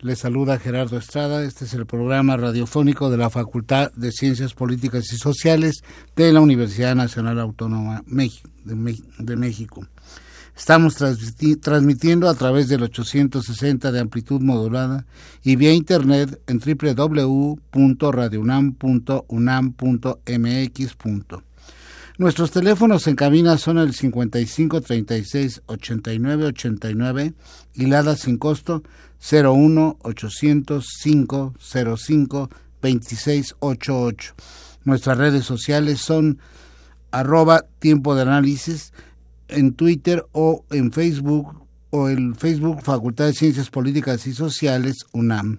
Les saluda Gerardo Estrada. Este es el programa radiofónico de la Facultad de Ciencias Políticas y Sociales de la Universidad Nacional Autónoma de México. Estamos transmitiendo a través del 860 de amplitud modulada y vía internet en www.radiounam.unam.mx. Nuestros teléfonos en cabina son el 55 36 89 89 y LADA sin costo 01 800 505 2688. Nuestras redes sociales son arroba tiempo de análisis en Twitter o en Facebook o el Facebook Facultad de Ciencias Políticas y Sociales UNAM.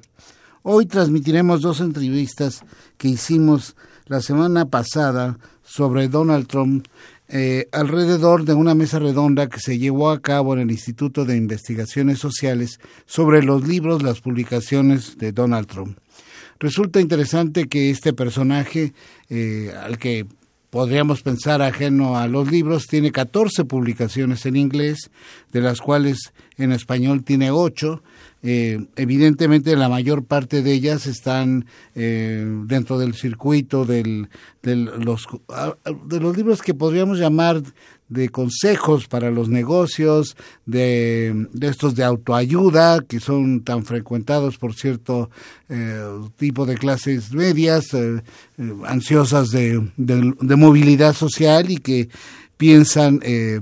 Hoy transmitiremos dos entrevistas que hicimos la semana pasada sobre Donald Trump eh, alrededor de una mesa redonda que se llevó a cabo en el Instituto de Investigaciones Sociales sobre los libros, las publicaciones de Donald Trump. Resulta interesante que este personaje, eh, al que podríamos pensar ajeno a los libros, tiene 14 publicaciones en inglés, de las cuales en español tiene 8, eh, evidentemente la mayor parte de ellas están eh, dentro del circuito del, los, ah, de los libros que podríamos llamar de consejos para los negocios, de, estos de autoayuda, que son tan frecuentados por cierto eh, tipo de clases medias, ansiosas de, de, movilidad social y que piensan eh,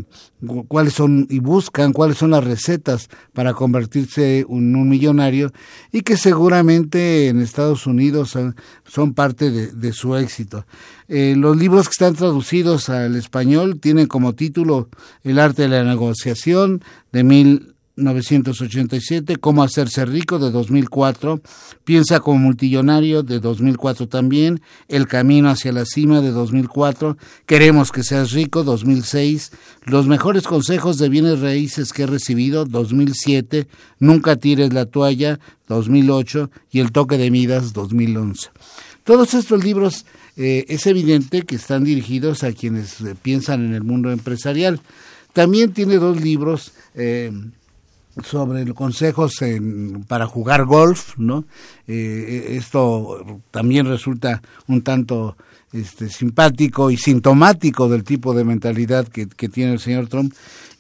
cuáles son y buscan cuáles son las recetas para convertirse en un millonario y que seguramente en Estados Unidos son, parte de, su éxito. Eh, los libros que están traducidos al español tienen como título El arte de la negociación de mil 1987, Cómo hacerse rico de 2004, Piensa como multimillonario de 2004 también, El camino hacia la cima de 2004, Queremos que seas rico 2006, Los mejores consejos de bienes raíces que he recibido 2007, Nunca tires la toalla 2008 y El toque de Midas 2011. Todos estos libros eh, es evidente que están dirigidos a quienes eh, piensan en el mundo empresarial. También tiene dos libros eh, sobre consejos para jugar golf, ¿no? Eh, esto también resulta un tanto este, simpático y sintomático del tipo de mentalidad que, que tiene el señor Trump.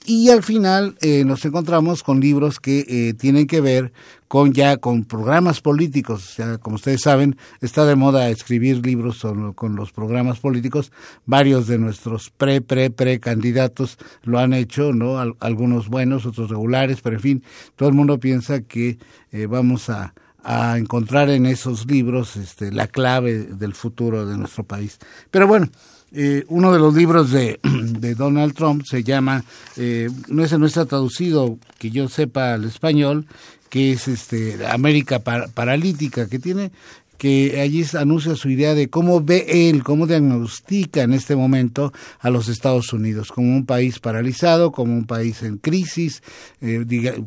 Y al final eh, nos encontramos con libros que eh, tienen que ver con ya con programas políticos. Sea, como ustedes saben, está de moda escribir libros con los programas políticos. Varios de nuestros pre, pre, pre candidatos lo han hecho, ¿no? algunos buenos, otros regulares, pero en fin, todo el mundo piensa que eh, vamos a, a encontrar en esos libros este, la clave del futuro de nuestro país. Pero bueno, eh, uno de los libros de, de Donald Trump se llama, eh, no, es, no está traducido, que yo sepa al español, que es este América Paralítica, que tiene que allí anuncia su idea de cómo ve él, cómo diagnostica en este momento a los Estados Unidos, como un país paralizado, como un país en crisis, eh,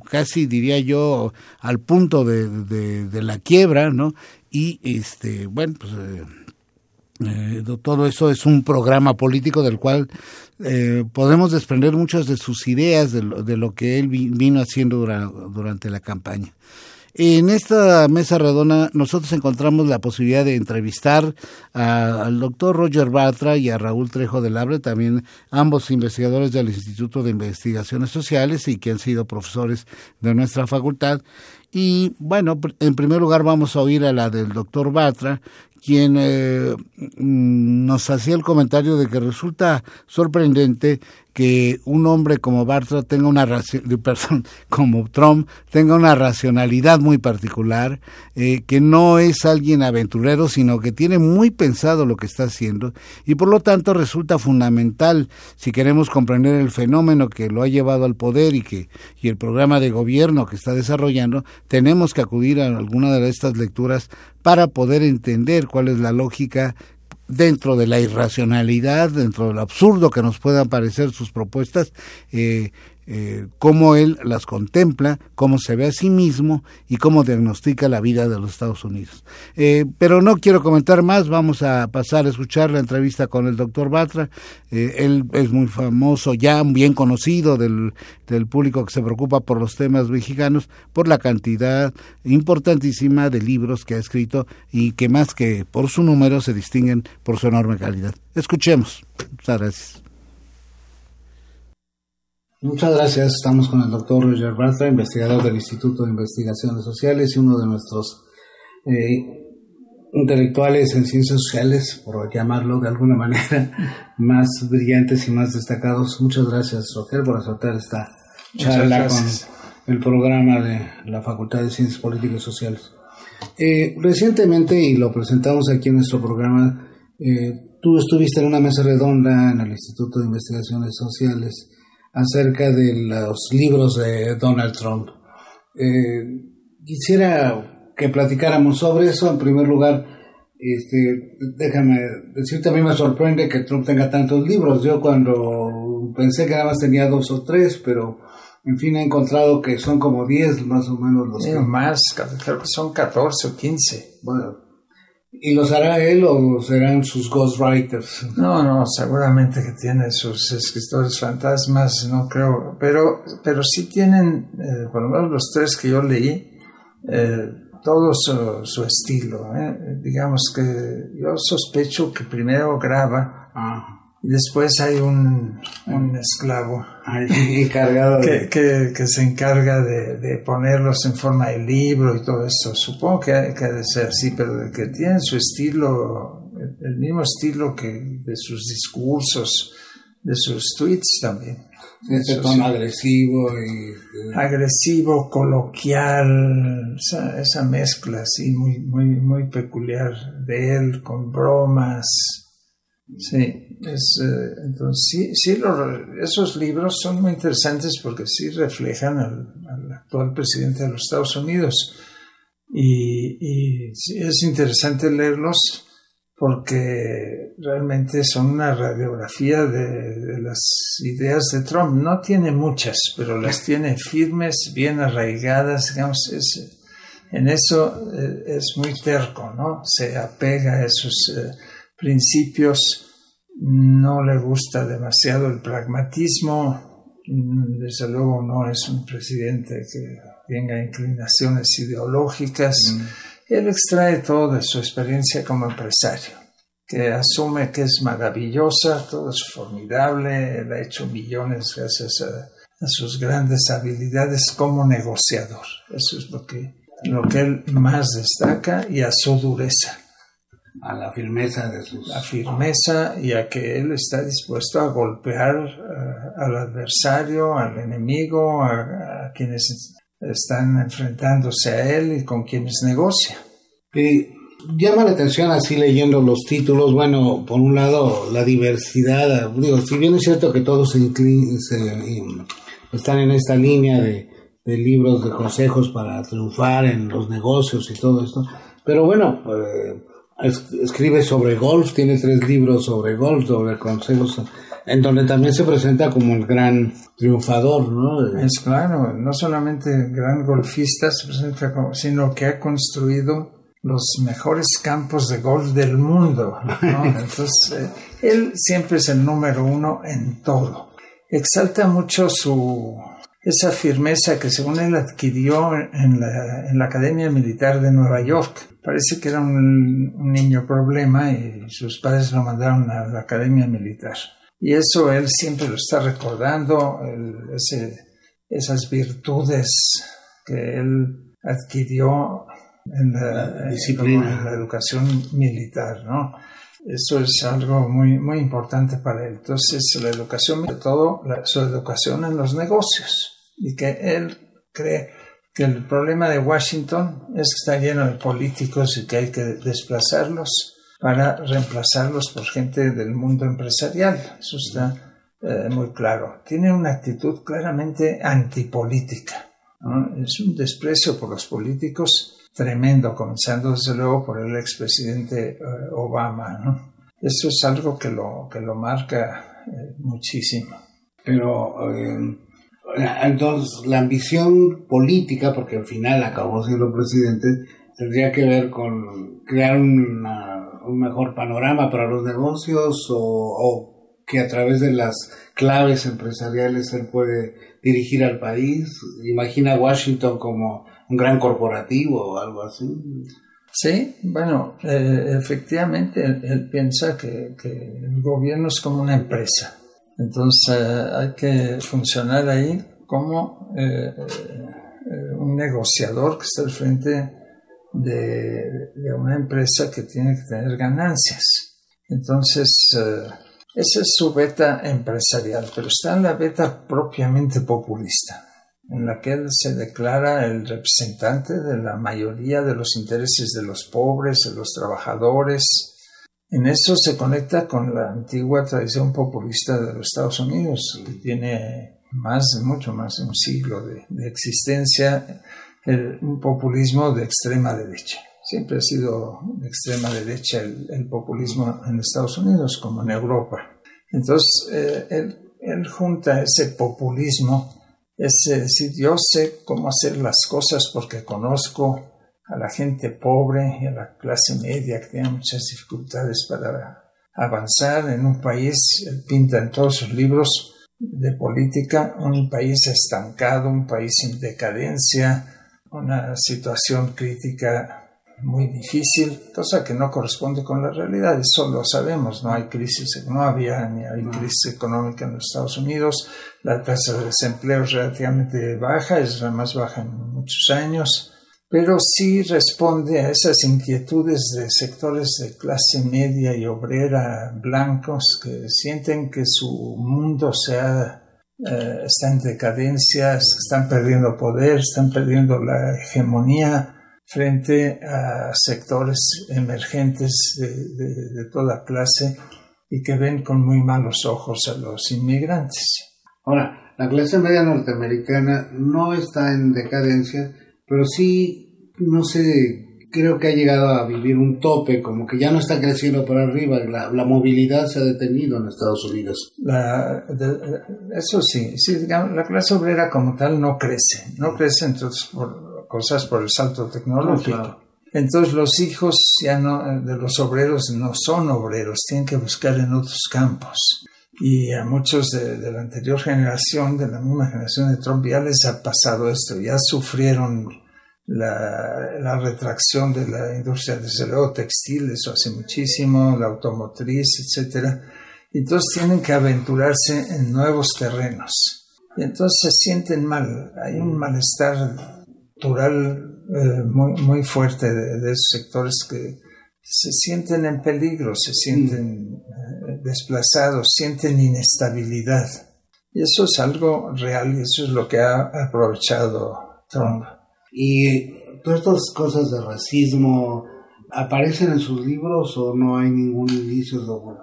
casi diría yo al punto de, de, la quiebra, ¿no? Y este, bueno, pues eh, eh, todo eso es un programa político del cual eh, podemos desprender muchas de sus ideas de lo, de lo que él vino haciendo durante la campaña. En esta mesa redonda nosotros encontramos la posibilidad de entrevistar al doctor Roger Bartra y a Raúl Trejo del Abre, también ambos investigadores del Instituto de Investigaciones Sociales y que han sido profesores de nuestra facultad. Y bueno, en primer lugar vamos a oír a la del doctor Batra, quien eh, mm, nos hacía el comentario de que resulta sorprendente que un hombre como Bartra tenga una perdón, como Trump tenga una racionalidad muy particular, eh, que no es alguien aventurero, sino que tiene muy pensado lo que está haciendo y por lo tanto resulta fundamental si queremos comprender el fenómeno que lo ha llevado al poder y que y el programa de gobierno que está desarrollando, tenemos que acudir a alguna de estas lecturas para poder entender cuál es la lógica dentro de la irracionalidad, dentro del absurdo que nos puedan parecer sus propuestas, eh, eh, cómo él las contempla, cómo se ve a sí mismo y cómo diagnostica la vida de los Estados Unidos. Eh, pero no quiero comentar más, vamos a pasar a escuchar la entrevista con el doctor Batra. Eh, él es muy famoso, ya bien conocido del, del público que se preocupa por los temas mexicanos, por la cantidad importantísima de libros que ha escrito y que más que por su número se distinguen por su enorme calidad. Escuchemos. Muchas gracias. Muchas gracias. Estamos con el doctor Roger Bartra, investigador del Instituto de Investigaciones Sociales y uno de nuestros eh, intelectuales en ciencias sociales, por llamarlo de alguna manera, más brillantes y más destacados. Muchas gracias, Roger, por aceptar esta charla con el programa de la Facultad de Ciencias Políticas y Sociales. Eh, recientemente, y lo presentamos aquí en nuestro programa, eh, tú estuviste en una mesa redonda en el Instituto de Investigaciones Sociales acerca de los libros de Donald Trump. Eh, quisiera que platicáramos sobre eso. En primer lugar, este, déjame decirte, a mí me sorprende que Trump tenga tantos libros. Yo cuando pensé que nada más tenía dos o tres, pero en fin he encontrado que son como diez más o menos los que... Más, creo que son 14 o 15. Bueno, ¿Y los hará él o serán sus ghostwriters? No, no, seguramente que tiene sus escritores fantasmas, no creo, pero, pero sí tienen, eh, por lo menos los tres que yo leí, eh, todo su, estilo. Eh. Digamos que yo sospecho que primero graba. Ah después hay un, un esclavo encargado que, que, que, se encarga de, de, ponerlos en forma de libro y todo eso. Supongo que, ha de ser así, pero que tienen su estilo, el mismo estilo que de sus discursos, de sus tweets también. Ese tono agresivo y... Eh, agresivo, coloquial, esa, esa mezcla así muy, muy, muy peculiar de él con bromas Sí, es, eh, entonces sí, sí esos libros son muy interesantes porque sí reflejan al, actual presidente de los Estados Unidos y, y es interesante leerlos porque realmente son una radiografía de, las ideas de Trump. No tiene muchas, pero las tiene firmes, bien arraigadas, digamos, es, en eso eh, es muy terco, ¿no? Se apega a esos... Eh, principios, no le gusta demasiado el pragmatismo, desde luego no es un presidente que tenga inclinaciones ideológicas, mm. él extrae todo de su experiencia como empresario, que asume que es maravillosa, todo es formidable, él ha hecho millones gracias a, a sus grandes habilidades como negociador, eso es lo que, lo que él más destaca y a su dureza a la firmeza de sus... La firmeza y a que él está dispuesto a golpear eh, al adversario, al enemigo, a, quienes están enfrentándose a él y con quienes negocia. Y llama la atención así leyendo los títulos, bueno, por un lado la diversidad, digo, si bien es cierto que todos se, están en esta línea de, de libros de consejos para triunfar en los negocios y todo esto, pero bueno, pues escribe sobre golf, tiene tres libros sobre golf, sobre consejos, en donde también se presenta como el gran triunfador, ¿no? Es claro, no solamente gran golfista se presenta como, sino que ha construido los mejores campos de golf del mundo, ¿no? Entonces, eh, él siempre es el número uno en todo. Exalta mucho su esa firmeza que según él adquirió en la, en la Academia Militar de Nueva York parece que era un, niño problema y sus padres lo mandaron a la academia militar. Y eso él siempre lo está recordando, esas virtudes que él adquirió en la, disciplina, en la educación militar, ¿no? Eso es algo muy, muy importante para él. Entonces, la educación, sobre todo su educación en los negocios, y que él cree que el problema de Washington es que está lleno de políticos y que hay que desplazarlos para reemplazarlos por gente del mundo empresarial. Eso está eh, muy claro. Tiene una actitud claramente antipolítica. Es un desprecio por los políticos tremendo, comenzando desde luego por el expresidente eh, Obama. ¿no? Eso es algo que lo, que lo marca eh, muchísimo. Pero entonces la ambición política, porque al final acabó siendo presidente, tendría que ver con crear un mejor panorama para los negocios o, que a través de las claves empresariales él puede dirigir al país. Imagina Washington como un gran corporativo o algo así. Sí, bueno, eh, efectivamente él, piensa que, el gobierno es como una empresa. Entonces eh, hay que funcionar ahí como eh, un negociador que está al frente de, una empresa que tiene que tener ganancias. Entonces, esa es su beta empresarial, pero está en la beta propiamente populista en la que él se declara el representante de la mayoría de los intereses de los pobres, de los trabajadores. En eso se conecta con la antigua tradición populista de los Estados Unidos, que tiene más, mucho más de un siglo de, existencia, un populismo de extrema derecha. Siempre ha sido de extrema derecha el, populismo en Estados Unidos como en Europa. Entonces, eh, él, él junta ese populismo es decir, yo sé cómo hacer las cosas porque conozco a la gente pobre y a la clase media que tiene muchas dificultades para avanzar en un país, pinta en todos sus libros de política un país estancado, un país en decadencia, una situación crítica muy difícil, cosa que no corresponde con la realidad, eso lo sabemos, no hay crisis, no había ni hay crisis económica en los Estados Unidos, la tasa de desempleo es relativamente baja, es la más baja en muchos años, pero sí responde a esas inquietudes de sectores de clase media y obrera blancos que sienten que su mundo eh, está en decadencia, están perdiendo poder, están perdiendo la hegemonía frente a sectores emergentes de, toda clase y que ven con muy malos ojos a los inmigrantes. Ahora, la clase media norteamericana no está en decadencia, pero sí, no sé, creo que ha llegado a vivir un tope, como que ya no está creciendo por arriba, la, movilidad se ha detenido en Estados Unidos. eso sí, sí la clase obrera como tal no crece, no crece entonces por, cosas por el salto tecnológico. Entonces los hijos ya no, de los obreros no son obreros, tienen que buscar en otros campos. Y a muchos de, la anterior generación, de la misma generación de Trump, ya les ha pasado esto, ya sufrieron la, retracción de la industria, desde luego textil, eso hace muchísimo, la automotriz, etc. Entonces tienen que aventurarse en nuevos terrenos. Y entonces se sienten mal, hay un malestar cultural eh, muy, muy, fuerte de, esos sectores que se sienten en peligro, se sienten eh, desplazados, sienten inestabilidad. Y eso es algo real y eso es lo que ha aprovechado Trump. Y todas estas cosas de racismo, ¿Aparecen en sus libros o no hay ningún indicio?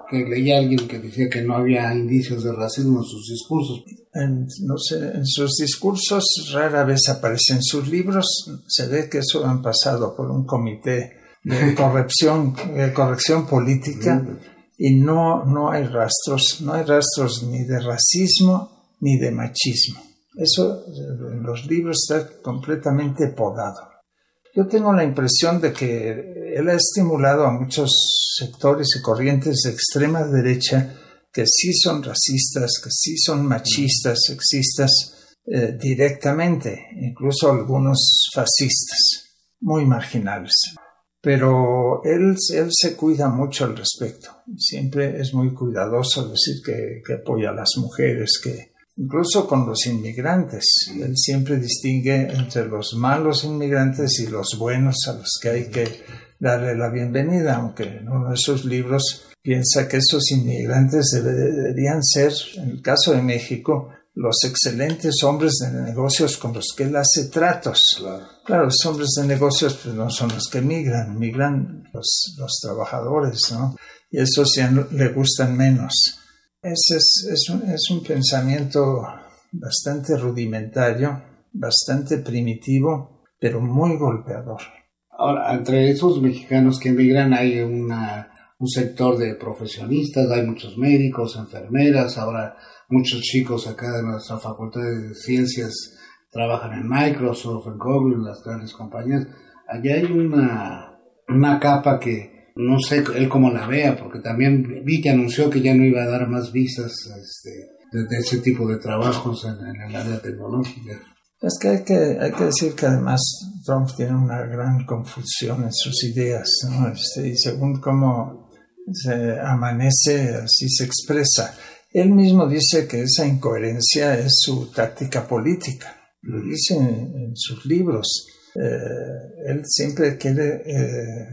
Que leí a alguien que decía que no había indicios de racismo en sus discursos. En, no sé, en sus discursos rara vez aparecen. En sus libros se ve que eso han pasado por un comité de corrección, de corrección política y no, no hay rastros, no hay rastros ni de racismo ni de machismo. Eso en los libros está completamente podado. Yo tengo la impresión de que él ha estimulado a muchos sectores y corrientes de extrema derecha que sí son racistas, que sí son machistas, sexistas, eh, directamente, incluso algunos fascistas, muy marginales. Pero él, él se cuida mucho al respecto, siempre es muy cuidadoso decir que, que apoya a las mujeres, que, incluso con los inmigrantes. Él siempre distingue entre los malos inmigrantes y los buenos a los que hay que darle la bienvenida, aunque en uno de sus libros piensa que esos inmigrantes deberían ser, en el caso de México, los excelentes hombres de negocios con los que él hace tratos. Claro, los hombres de negocios pues, no son los que migran, migran los, los trabajadores, ¿no? Y esos ya le gustan menos. Ese es, es, un, es un pensamiento bastante rudimentario, bastante primitivo, pero muy golpeador. Ahora, entre esos mexicanos que emigran hay una, un sector de profesionistas, hay muchos médicos, enfermeras, ahora muchos chicos acá de nuestra Facultad de Ciencias trabajan en Microsoft, en Google, en las grandes compañías. Allá hay una, una capa que no sé él cómo la vea, porque también vi que anunció que ya no iba a dar más visas este, de, ese tipo de trabajos en, el área tecnológica. Es que hay, que hay que decir que además Trump tiene una gran confusión en sus ideas, ¿no? Este, y según cómo se amanece, así se expresa. Él mismo dice que esa incoherencia es su táctica política. Lo dice en, sus libros. Eh, él siempre quiere eh,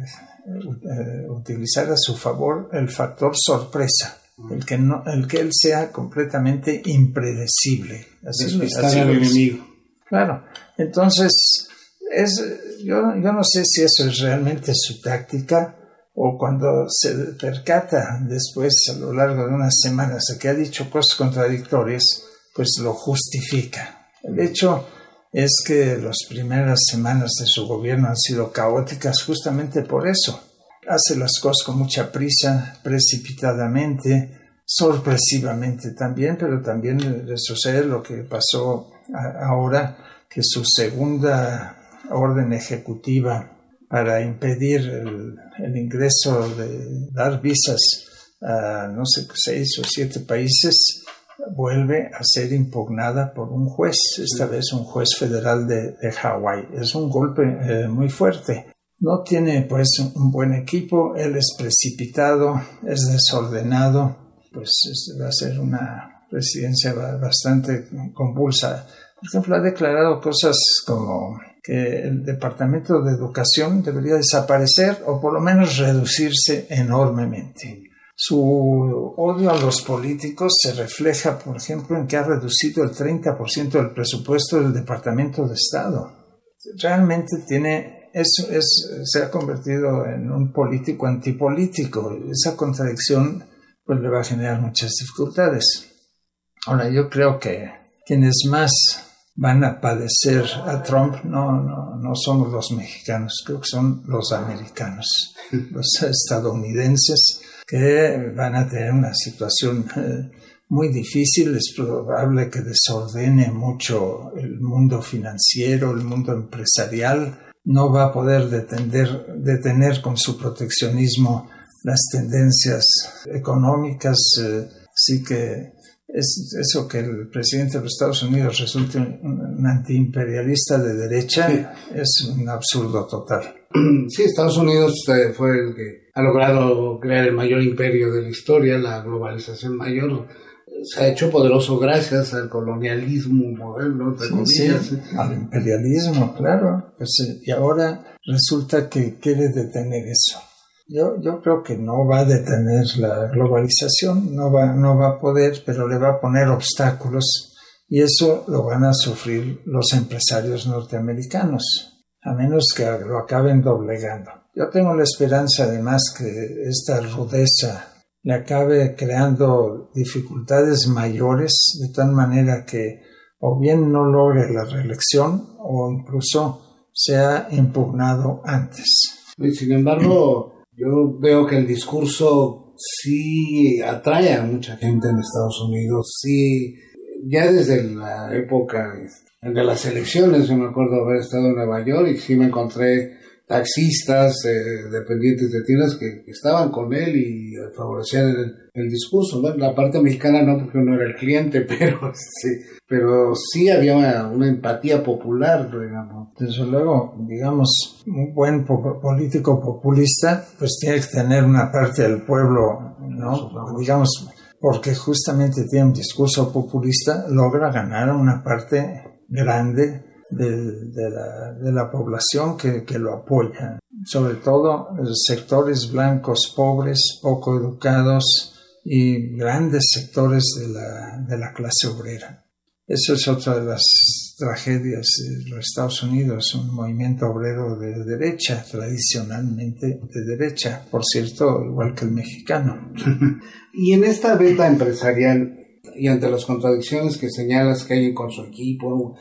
eh, utilizar a su favor el factor sorpresa. El que, no, el que él sea completamente impredecible. Así, así al enemigo. Claro. Entonces, es, yo, yo no sé si eso es realmente su táctica o cuando se percata después a lo largo de unas semanas de que ha dicho cosas contradictorias, pues lo justifica. El hecho es que las primeras semanas de su gobierno han sido caóticas justamente por eso. Hace las cosas con mucha prisa, precipitadamente, sorpresivamente también, pero también sucede lo que pasó ahora, que su segunda orden ejecutiva para impedir el, ingreso de dar visas a no sé seis o siete países vuelve a ser impugnada por un juez, esta vez un juez federal de, de Hawái. Es un golpe eh, muy fuerte. No tiene pues un buen equipo, él es precipitado, es desordenado, pues va a ser una presidencia bastante convulsa. Por ejemplo, ha declarado cosas como que el Departamento de Educación debería desaparecer o por lo menos reducirse enormemente. Su odio a los políticos se refleja, por ejemplo, en que ha reducido el 30% del presupuesto del Departamento de Estado. Realmente tiene, eso es, se ha convertido en un político antipolítico. Esa contradicción pues, le va a generar muchas dificultades. Ahora, yo creo que quienes más van a padecer a Trump no, no, no somos los mexicanos, creo que son los americanos, los estadounidenses que van a tener una situación eh, muy difícil, es probable que desordene mucho el mundo financiero, el mundo empresarial, no va a poder detener, detener con su proteccionismo las tendencias económicas, eh, así que es eso que el presidente de los Estados Unidos resulte un, antiimperialista de derecha es un absurdo total. Sí, Estados Unidos eh, fue el que ha logrado crear el mayor imperio de la historia, la globalización mayor. Se ha hecho poderoso gracias al colonialismo moderno, sí, al imperialismo, claro. Pues, eh, y ahora resulta que quiere detener eso. Yo, yo creo que no va a detener la globalización, no va, no va a poder, pero le va a poner obstáculos y eso lo van a sufrir los empresarios norteamericanos, a menos que lo acaben doblegando. Yo tengo la esperanza además que esta rudeza le acabe creando dificultades mayores de tal manera que o bien no logre la reelección o incluso sea impugnado antes. Sin embargo, yo veo que el discurso sí atrae a mucha gente en Estados Unidos, sí, ya desde la época de las elecciones, yo me acuerdo haber estado en Nueva York y sí me encontré taxistas, eh, dependientes de tiendas que, estaban con él y favorecían el, discurso. La parte mexicana no, porque uno era el cliente, pero sí, pero sí había una, empatía popular, digamos. Desde luego, digamos, un buen político populista, pues tiene que tener una parte del pueblo, ¿no? Digamos, porque justamente tiene un discurso populista, logra ganar una parte grande de, la, de la, población que, que, lo apoya, sobre todo sectores blancos pobres, poco educados y grandes sectores de la, de la clase obrera. Eso es otra de las tragedias de los Estados Unidos, un movimiento obrero de derecha, tradicionalmente de derecha, por cierto, igual que el mexicano. y en esta beta empresarial y ante las contradicciones que señalas que hay con su equipo,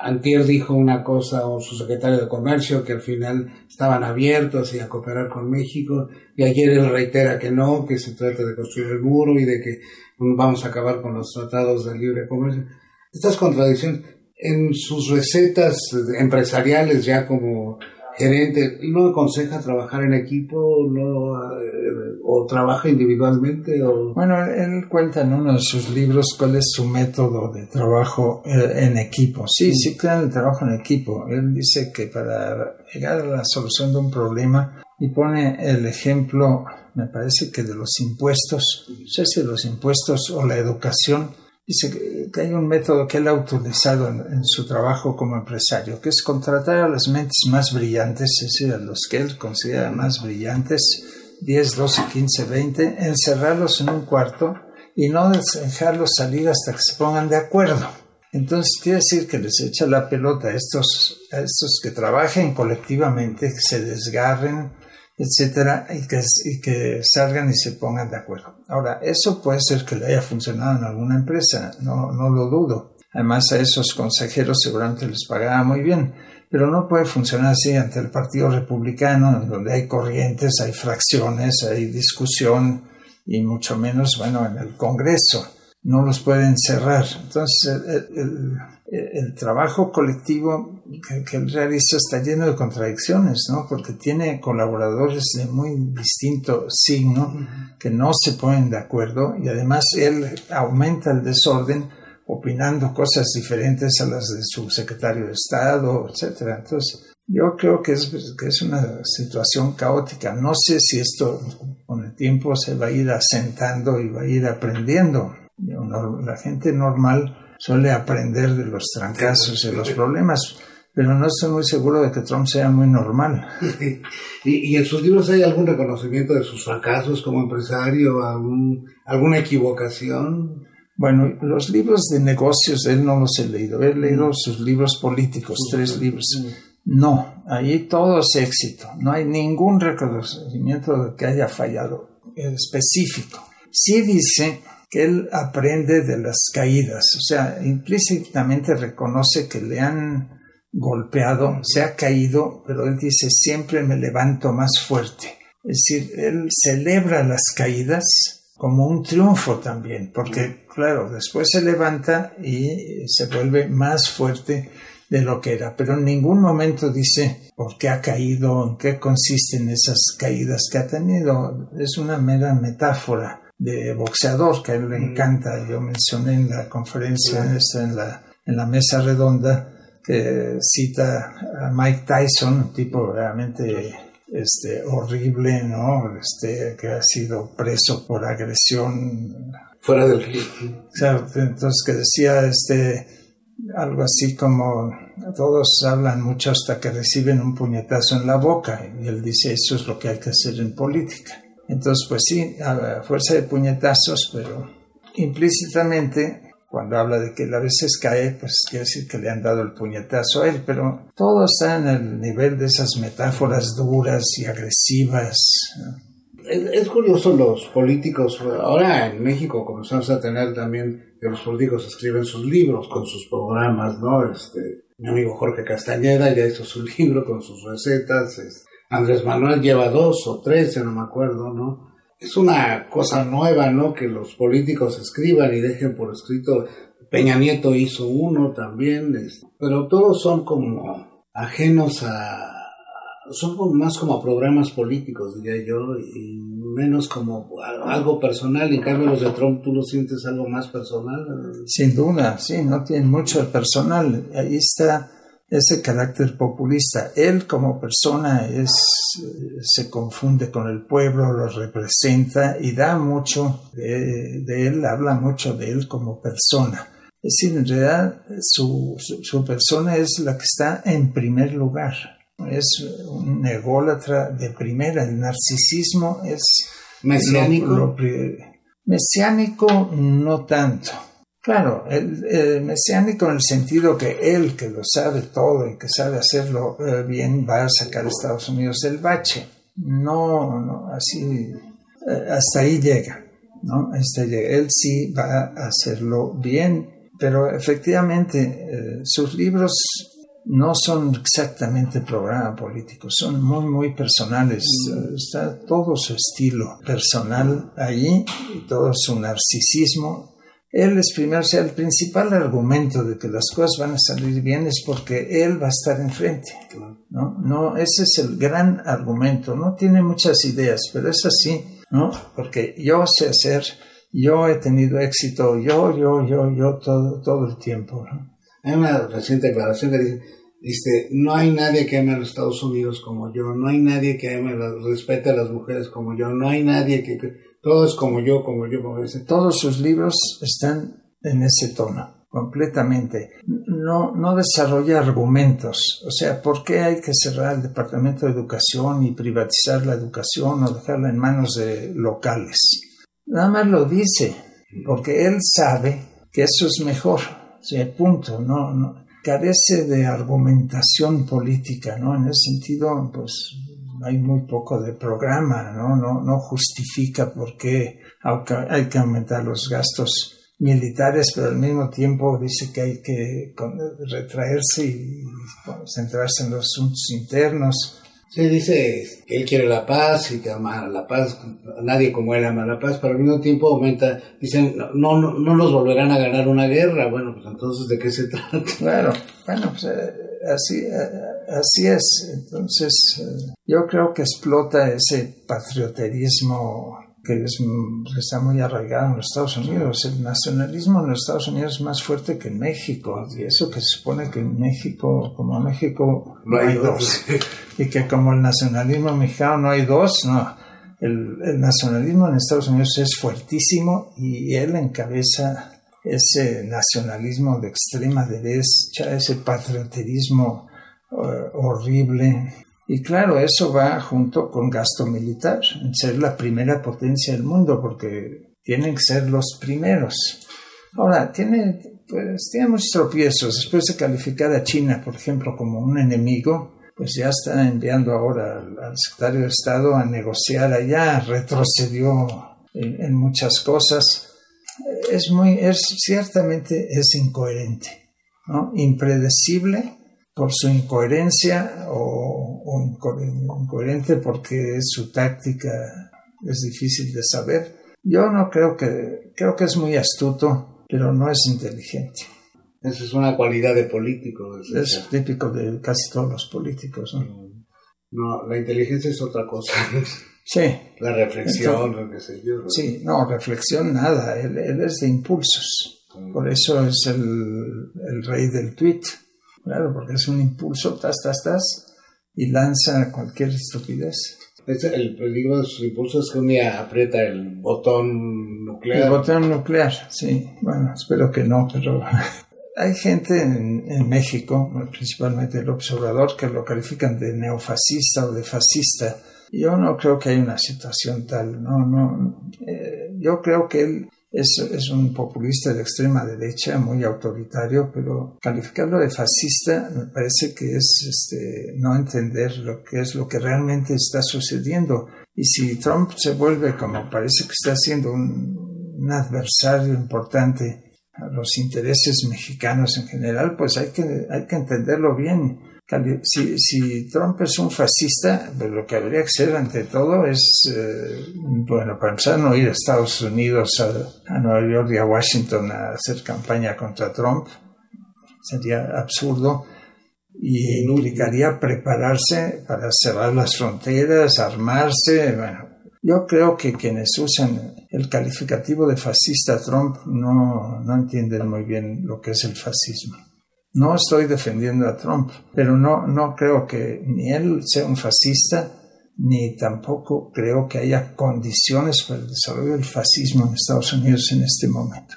Antier dijo una cosa o su secretario de Comercio que al final estaban abiertos y a cooperar con México y ayer él reitera que no, que se trata de construir el muro y de que vamos a acabar con los tratados de libre comercio. Estas contradicciones en sus recetas empresariales ya como gerente, ¿no aconseja trabajar en equipo no, eh, o trabaja individualmente? O... Bueno, él cuenta en uno de sus libros cuál es su método de trabajo eh, en equipo. Sí, sí, claro, el trabajo en equipo. Él dice que para llegar a la solución de un problema y pone el ejemplo, me parece que de los impuestos, no sé si los impuestos o la educación, Dice que hay un método que él ha utilizado en, su trabajo como empresario, que es contratar a las mentes más brillantes, es decir, a los que él considera más brillantes, 10, 12, 15, 20, encerrarlos en un cuarto y no dejarlos salir hasta que se pongan de acuerdo. Entonces quiere decir que les echa la pelota a estos, a estos que trabajen colectivamente, que se desgarren, etcétera, y que, y que salgan y se pongan de acuerdo. Ahora, eso puede ser que le haya funcionado en alguna empresa, no, no lo dudo. Además, a esos consejeros seguramente les pagaba muy bien, pero no puede funcionar así ante el Partido Republicano, donde hay corrientes, hay fracciones, hay discusión y mucho menos, bueno, en el Congreso. No los pueden cerrar. Entonces, el el trabajo colectivo que, él realiza está lleno de contradicciones, ¿no? Porque tiene colaboradores de muy distinto signo que no se ponen de acuerdo y además él aumenta el desorden opinando cosas diferentes a las de su secretario de Estado, etcétera. Entonces, yo creo que es, que es una situación caótica. No sé si esto con el tiempo se va a ir asentando y va a ir aprendiendo. La gente normal suele aprender de los trancazos y de los problemas, pero no estoy muy seguro de que Trump sea muy normal. ¿Y, en sus libros hay algún reconocimiento de sus fracasos como empresario, algún, alguna equivocación? Bueno, los libros de negocios él no los he leído, he leído sus libros políticos, tres libros. No, ahí todo es éxito, no hay ningún reconocimiento de que haya fallado específico. Sí dice él aprende de las caídas, o sea, implícitamente reconoce que le han golpeado, se ha caído, pero él dice, siempre me levanto más fuerte. Es decir, él celebra las caídas como un triunfo también, porque claro, después se levanta y se vuelve más fuerte de lo que era, pero en ningún momento dice por qué ha caído, en qué consisten esas caídas que ha tenido. Es una mera metáfora de boxeador que a él le encanta. Yo mencioné en la conferencia, en, la, en la mesa redonda, que cita a Mike Tyson, un tipo realmente este, horrible, ¿no? Este, que ha sido preso por agresión. Fuera del entonces que decía este, algo así como todos hablan mucho hasta que reciben un puñetazo en la boca y él dice eso es lo que hay que hacer en política. Entonces, pues sí, a fuerza de puñetazos, pero implícitamente, cuando habla de que a veces cae, pues quiere decir que le han dado el puñetazo a él, pero todo está en el nivel de esas metáforas duras y agresivas. Es, curioso los políticos, ahora en México comenzamos a tener también que los políticos escriben sus libros con sus programas, ¿no? Este, mi amigo Jorge Castañeda ya hizo su libro con sus recetas, este, Andrés Manuel lleva dos o tres, ya no me acuerdo, ¿no? Es una cosa nueva, ¿no? Que los políticos escriban y dejen por escrito. Peña Nieto hizo uno también, pero todos son como ajenos a... Son más como programas políticos, diría yo, y menos como algo personal. En cambio, los de Trump, ¿tú lo sientes algo más personal? Sin duda, sí, no tienen mucho personal. Ahí está ese carácter populista. Él como persona es, se confunde con el pueblo, lo representa y da mucho de, él, habla mucho de él como persona. Es decir, en realidad su, su, persona es la que está en primer lugar. Es un ególatra de primera. El narcisismo es... Mesiánico. mesiánico no tanto Claro, el, mesiánico en el sentido que él, que lo sabe todo y que sabe hacerlo eh, bien, va a sacar a Estados Unidos del bache. No, no así, eh, hasta ahí llega, ¿no? Hasta Él sí va a hacerlo bien, pero efectivamente eh, sus libros no son exactamente programa político, son muy, muy personales. está todo su estilo personal ahí y todo su narcisismo él es primero, o sea, el principal argumento de que las cosas van a salir bien es porque él va a estar enfrente, ¿no? No, ese es el gran argumento. No tiene muchas ideas, pero es así, ¿no? Porque yo sé hacer, yo he tenido éxito, yo, yo, yo, yo, todo, todo el tiempo, ¿no? Hay una reciente declaración que dice, dice, no hay nadie que ame a los Estados Unidos como yo, no hay nadie que ame, respete a las mujeres como yo, no hay nadie que todos como yo, como yo, como ese. Todos sus libros están en ese tono, completamente. No, no desarrolla argumentos. O sea, ¿por qué hay que cerrar el Departamento de Educación y privatizar la educación o dejarla en manos de locales? Nada más lo dice, porque él sabe que eso es mejor. O sea, punto. No, carece de argumentación política, ¿no? En ese sentido, pues hay muy poco de programa, ¿no? No, justifica por qué hay que aumentar los gastos militares, pero al mismo tiempo dice que hay que retraerse y centrarse en los asuntos internos. Sí, dice que él quiere la paz y que ama la paz, nadie como él ama la paz, pero al mismo tiempo aumenta, dicen, no, no, no nos volverán a ganar una guerra, bueno, pues entonces, ¿de qué se trata? Claro, bueno, pues eh, así, eh, así es. Entonces, eh, yo creo que explota ese patrioterismo que, está muy arraigado en los Estados Unidos. El nacionalismo en los Estados Unidos es más fuerte que en México. Y eso que se supone que en México, como México, no hay dos. y que como el nacionalismo mexicano no hay dos, no. El, el nacionalismo en Estados Unidos es fuertísimo y él encabeza ese nacionalismo de extrema derecha, ese patrioterismo eh, horrible. Y claro, eso va junto con gasto militar, en ser la primera potencia del mundo, porque tienen que ser los primeros. Ahora, tiene, pues, tiene muchos tropiezos. Después de calificar a China, por ejemplo, como un enemigo, pues ya está enviando ahora al, secretario de Estado a negociar allá, retrocedió en muchas cosas es muy, es, ciertamente es incoherente, ¿no? impredecible por su incoherencia o, incoherente porque su táctica es difícil de saber. Yo no creo que, creo que es muy astuto, pero no es inteligente. Esa es una cualidad de político. Es, típico de casi todos los políticos. ¿no? no, la inteligencia es otra cosa. Sí. La reflexión, lo que sé yo. Sí, no, reflexión nada, él, es de impulsos. Mm. Por eso es el, rey del tweet. Claro, porque es un impulso, tas, tas, tas, y lanza cualquier estupidez. el peligro de sus impulsos es que un día aprieta el botón nuclear. El botón nuclear, sí. Bueno, espero que no, pero hay gente en, en, México, principalmente el observador, que lo califican de neofascista o de fascista yo no creo que haya una situación tal, no, no. Eh, yo creo que él es, un populista de extrema derecha, muy autoritario, pero calificarlo de fascista me parece que es este, no entender lo que es lo que realmente está sucediendo. Y si Trump se vuelve, como parece que está siendo un, un adversario importante a los intereses mexicanos en general, pues hay que, hay que entenderlo bien si, si, Trump es un fascista, lo que habría que hacer ante todo es, eh, bueno, empezar, no ir a Estados Unidos, a, Nueva York y a Washington a hacer campaña contra Trump. Sería absurdo y implicaría prepararse para cerrar las fronteras, armarse. Bueno, yo creo que quienes usan el calificativo de fascista Trump no, no entienden muy bien lo que es el fascismo. No estoy defendiendo a Trump, pero no, no creo que ni él sea un fascista, ni tampoco creo que haya condiciones para el desarrollo del fascismo en Estados Unidos en este momento.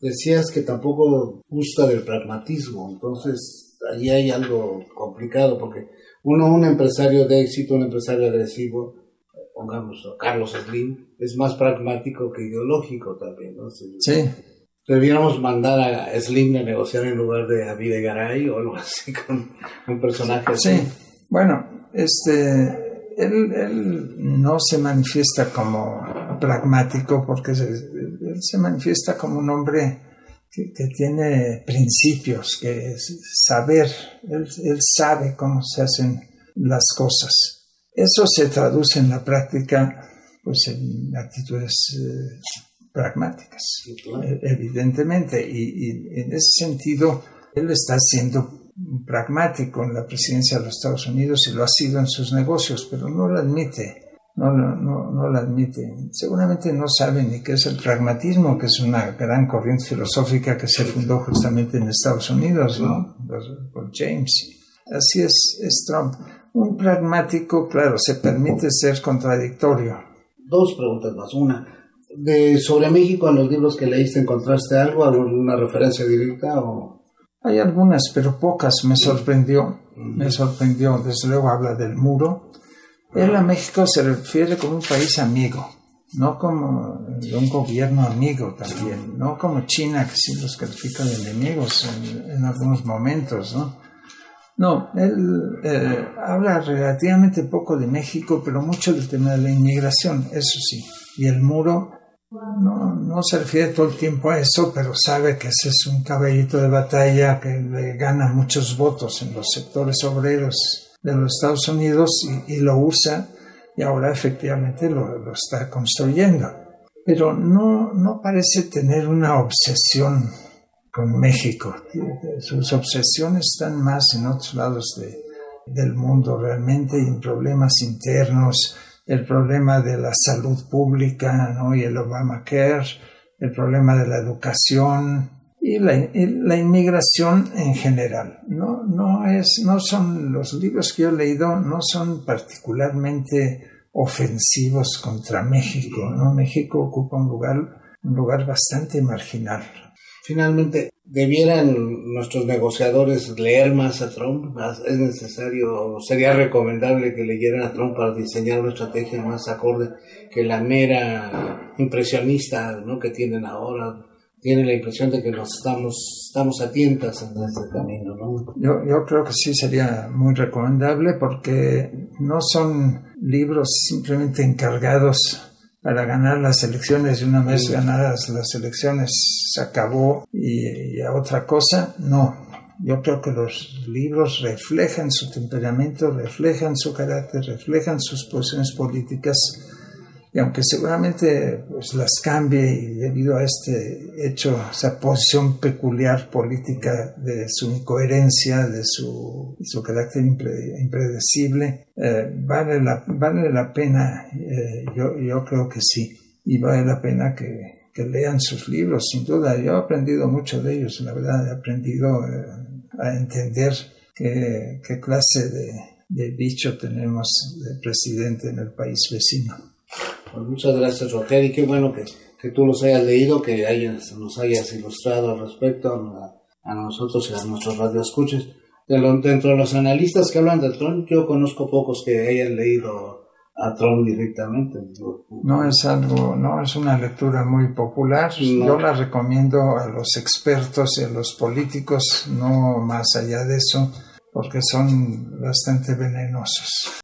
Decías que tampoco gusta del pragmatismo, entonces allí hay algo complicado porque uno, un empresario de éxito, un empresario agresivo, pongamos a Carlos Slim, es más pragmático que ideológico también, ¿no? Sí. Debiéramos mandar a Slim a negociar en lugar de a Garay o algo así con un personaje así. Sí, bueno, este, él, él no se manifiesta como pragmático porque él se manifiesta como un hombre que, tiene principios, que es saber, él, él sabe cómo se hacen las cosas. Eso se traduce en la práctica pues en actitudes eh, pragmáticas, e, evidentemente, y, en ese sentido él está siendo pragmático en la presidencia de los Estados Unidos y lo ha sido en sus negocios, pero no lo admite, no, no, no, lo admite. Seguramente no sabe ni qué es el pragmatismo, que es una gran corriente filosófica que se fundó justamente en Estados Unidos, ¿no? Por James. Así es, es Trump. Un pragmático, claro, se permite ser contradictorio. Dos preguntas más. Una, de, sobre México, en los libros que leíste, ¿encontraste algo, alguna referencia directa? O? Hay algunas, pero pocas. Me sorprendió. Me sorprendió. Desde luego habla del muro. Él a México se refiere como un país amigo, no como un gobierno amigo también, no como China, que sí los califica de enemigos en, en algunos momentos, ¿no? No, él eh, habla relativamente poco de México, pero mucho del tema de la inmigración, eso sí. Y el muro no, no se refiere todo el tiempo a eso, pero sabe que ese es un caballito de batalla que le gana muchos votos en los sectores obreros de los Estados Unidos y, lo usa y ahora efectivamente lo, lo está construyendo. Pero no, no parece tener una obsesión con México. Sus obsesiones están más en otros lados de, del mundo realmente, en problemas internos, el problema de la salud pública ¿no? y el Obamacare, el problema de la educación y la, la, inmigración en general. No, no, es, no son los libros que yo he leído, no son particularmente ofensivos contra México. ¿no? México ocupa un lugar, un lugar bastante marginal. Finalmente, ¿debieran nuestros negociadores leer más a Trump? ¿Es necesario, sería recomendable que leyeran a Trump para diseñar una estrategia más acorde que la mera impresionista ¿no? que tienen ahora? Tiene la impresión de que nos estamos, estamos a en este camino, ¿no? Yo, yo creo que sí sería muy recomendable porque no son libros simplemente encargados para ganar las elecciones y una vez ganadas las elecciones se acabó y, a otra cosa, no. Yo creo que los libros reflejan su temperamento, reflejan su carácter, reflejan sus posiciones políticas y aunque seguramente pues, las cambie y debido a este hecho, esa posición peculiar política de su incoherencia, de su, su carácter impredecible, eh, vale, la, vale la pena, eh, yo, yo creo que sí, y vale la pena que, que, lean sus libros, sin duda. Yo he aprendido mucho de ellos, la verdad, he aprendido eh, a entender qué, clase de bicho tenemos de presidente en el país vecino. Pues muchas gracias, Roger, y qué bueno que, que tú los hayas leído, que hayas, nos hayas ilustrado al respecto a, nosotros y a nuestros radioescuches. De dentro de los analistas que hablan de Trump, yo conozco pocos que hayan leído a Trump directamente. No es algo, no es una lectura muy popular. Yo la recomiendo a los expertos y a los políticos, no más allá de eso, porque son bastante venenosos.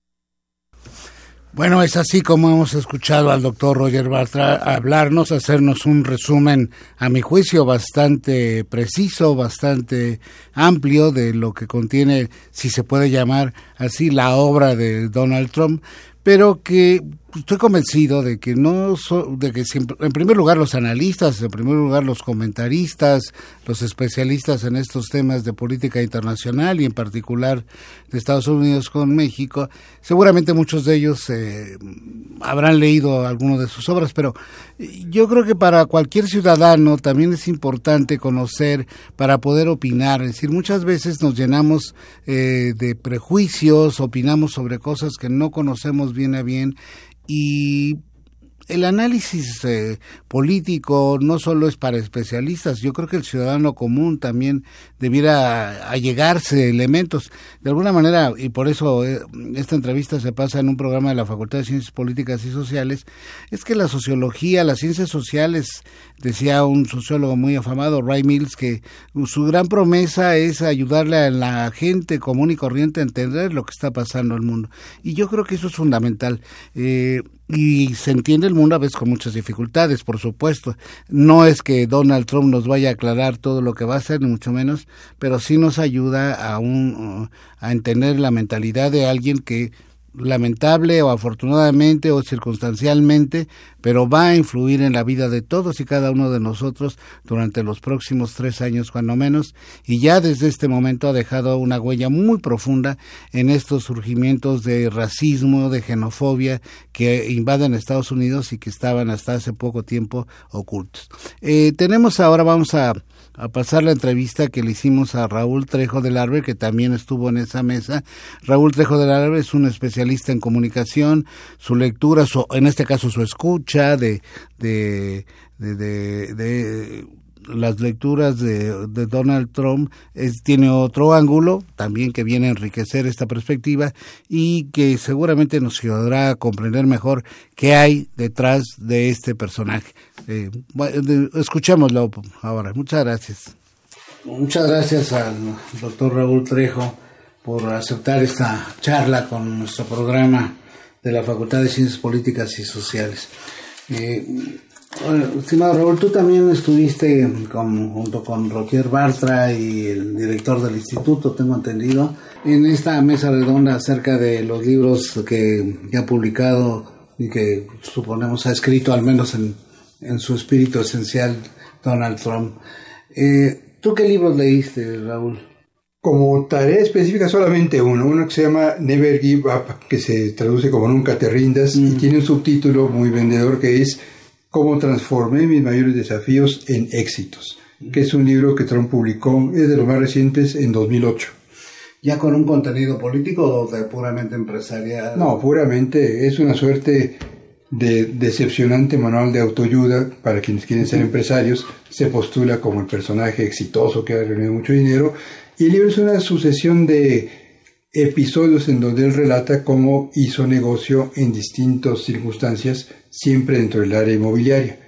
Bueno, es así como hemos escuchado al doctor Roger Bartra hablarnos, hacernos un resumen, a mi juicio, bastante preciso, bastante amplio de lo que contiene, si se puede llamar así, la obra de Donald Trump, pero que estoy convencido de que no de que en primer lugar los analistas, en primer lugar los comentaristas, los especialistas en estos temas de política internacional y en particular de Estados Unidos con México, seguramente muchos de ellos eh, habrán leído alguna de sus obras, pero yo creo que para cualquier ciudadano también es importante conocer para poder opinar. Es decir, muchas veces nos llenamos eh, de prejuicios, opinamos sobre cosas que no conocemos bien a bien y el análisis eh, político no solo es para especialistas, yo creo que el ciudadano común también debiera allegarse elementos. De alguna manera, y por eso eh, esta entrevista se pasa en un programa de la Facultad de Ciencias Políticas y Sociales, es que la sociología, las ciencias sociales, decía un sociólogo muy afamado, Ray Mills, que su gran promesa es ayudarle a la gente común y corriente a entender lo que está pasando en el mundo. Y yo creo que eso es fundamental. Eh, y se entiende el mundo a veces con muchas dificultades, por supuesto. No es que Donald Trump nos vaya a aclarar todo lo que va a hacer, ni mucho menos, pero sí nos ayuda a, un, a entender la mentalidad de alguien que lamentable o afortunadamente o circunstancialmente, pero va a influir en la vida de todos y cada uno de nosotros durante los próximos tres años, cuando menos, y ya desde este momento ha dejado una huella muy profunda en estos surgimientos de racismo, de xenofobia que invaden Estados Unidos y que estaban hasta hace poco tiempo ocultos. Eh, tenemos ahora, vamos a a pasar la entrevista que le hicimos a Raúl Trejo del Arbe, que también estuvo en esa mesa. Raúl Trejo del Arbe es un especialista en comunicación, su lectura, en este caso su escucha de, de, de, de, las lecturas de, Donald Trump tiene otro ángulo también que viene a enriquecer esta perspectiva y que seguramente nos ayudará a comprender mejor qué hay detrás de este personaje. Eh, escuchémoslo ahora. Muchas gracias. Muchas gracias al doctor Raúl Trejo por aceptar esta charla con nuestro programa de la Facultad de Ciencias Políticas y Sociales. Eh, estimado Raúl, tú también estuviste junto con Roger Bartra y el director del instituto, tengo entendido, en esta mesa redonda acerca de los libros que, que ha publicado y que suponemos ha escrito al menos en en su espíritu esencial Donald Trump. Eh, ¿Tú qué libros leíste, Raúl? Como tarea específica solamente uno, uno que se llama Never Give Up, que se traduce como Nunca te rindas y mm. tiene un subtítulo muy vendedor que es Cómo transformé mis mayores desafíos en éxitos, que es un libro que Trump publicó, es de los más recientes, en 2008. ¿Ya con un contenido político o de puramente empresarial? No, puramente, es una suerte de decepcionante manual de autoayuda para quienes quieren ser empresarios, se postula como el personaje exitoso que ha reunido mucho dinero, y el libro es una sucesión de episodios en donde él relata cómo hizo negocio en distintas circunstancias, siempre dentro del área inmobiliaria.